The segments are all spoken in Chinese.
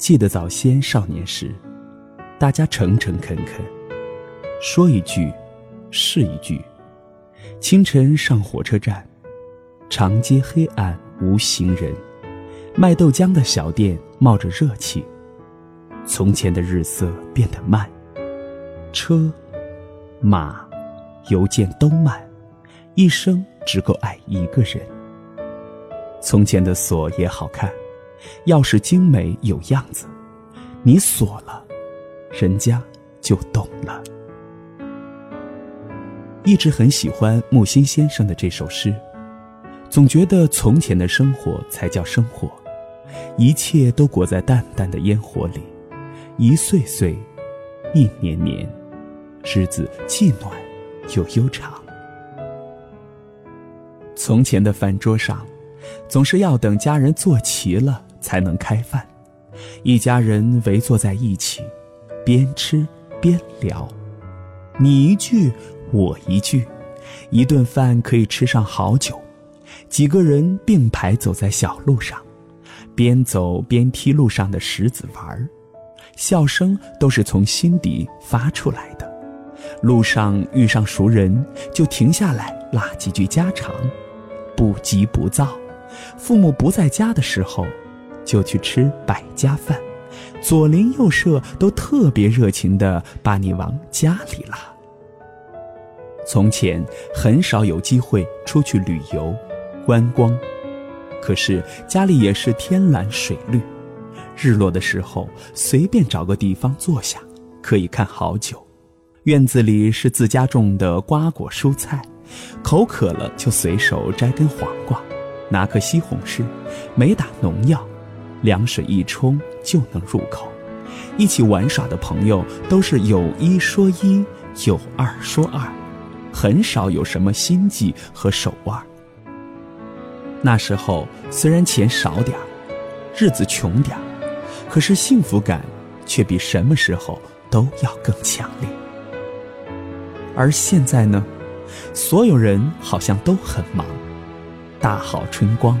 记得早先少年时，大家诚诚恳恳，说一句是一句。清晨上火车站，长街黑暗无行人，卖豆浆的小店冒着热气。从前的日色变得慢，车、马、邮件都慢，一生只够爱一个人。从前的锁也好看，钥匙精美有样子，你锁了，人家就懂了。一直很喜欢木心先生的这首诗，总觉得从前的生活才叫生活，一切都裹在淡淡的烟火里，一岁岁，一年年，日子既暖又悠长。从前的饭桌上，总是要等家人坐齐了才能开饭，一家人围坐在一起，边吃边聊，你一句。我一句，一顿饭可以吃上好久。几个人并排走在小路上，边走边踢路上的石子玩儿，笑声都是从心底发出来的。路上遇上熟人，就停下来拉几句家常，不急不躁。父母不在家的时候，就去吃百家饭，左邻右舍都特别热情地把你往家里拉。从前很少有机会出去旅游、观光，可是家里也是天蓝水绿。日落的时候，随便找个地方坐下，可以看好久。院子里是自家种的瓜果蔬菜，口渴了就随手摘根黄瓜，拿颗西红柿，没打农药，凉水一冲就能入口。一起玩耍的朋友都是有一说一，有二说二。很少有什么心计和手腕。那时候虽然钱少点儿，日子穷点儿，可是幸福感却比什么时候都要更强烈。而现在呢，所有人好像都很忙，大好春光，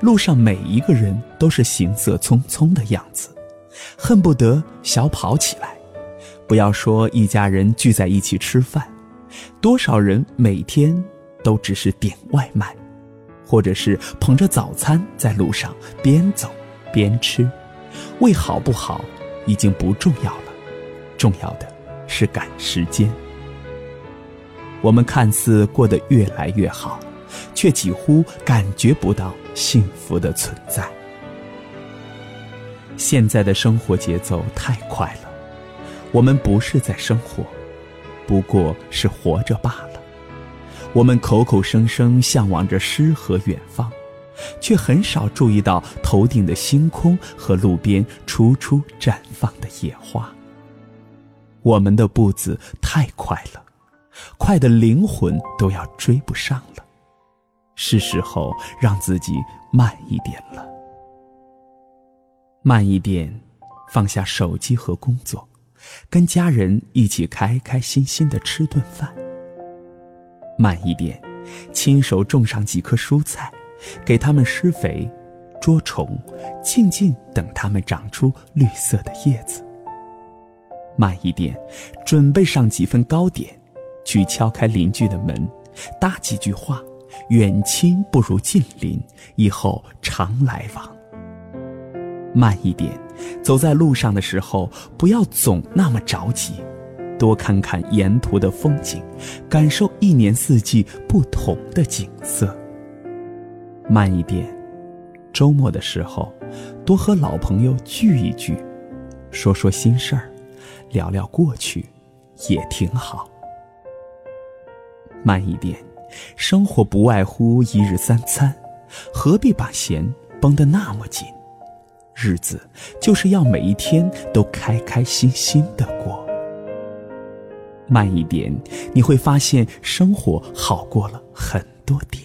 路上每一个人都是行色匆匆的样子，恨不得小跑起来。不要说一家人聚在一起吃饭。多少人每天都只是点外卖，或者是捧着早餐在路上边走边吃，胃好不好已经不重要了，重要的是赶时间。我们看似过得越来越好，却几乎感觉不到幸福的存在。现在的生活节奏太快了，我们不是在生活。不过是活着罢了。我们口口声声向往着诗和远方，却很少注意到头顶的星空和路边初初绽放的野花。我们的步子太快了，快的灵魂都要追不上了。是时候让自己慢一点了，慢一点，放下手机和工作。跟家人一起开开心心的吃顿饭。慢一点，亲手种上几棵蔬菜，给它们施肥、捉虫，静静等它们长出绿色的叶子。慢一点，准备上几份糕点，去敲开邻居的门，搭几句话。远亲不如近邻，以后常来往。慢一点。走在路上的时候，不要总那么着急，多看看沿途的风景，感受一年四季不同的景色。慢一点，周末的时候，多和老朋友聚一聚，说说心事儿，聊聊过去，也挺好。慢一点，生活不外乎一日三餐，何必把弦绷得那么紧？日子就是要每一天都开开心心的过。慢一点，你会发现生活好过了很多点。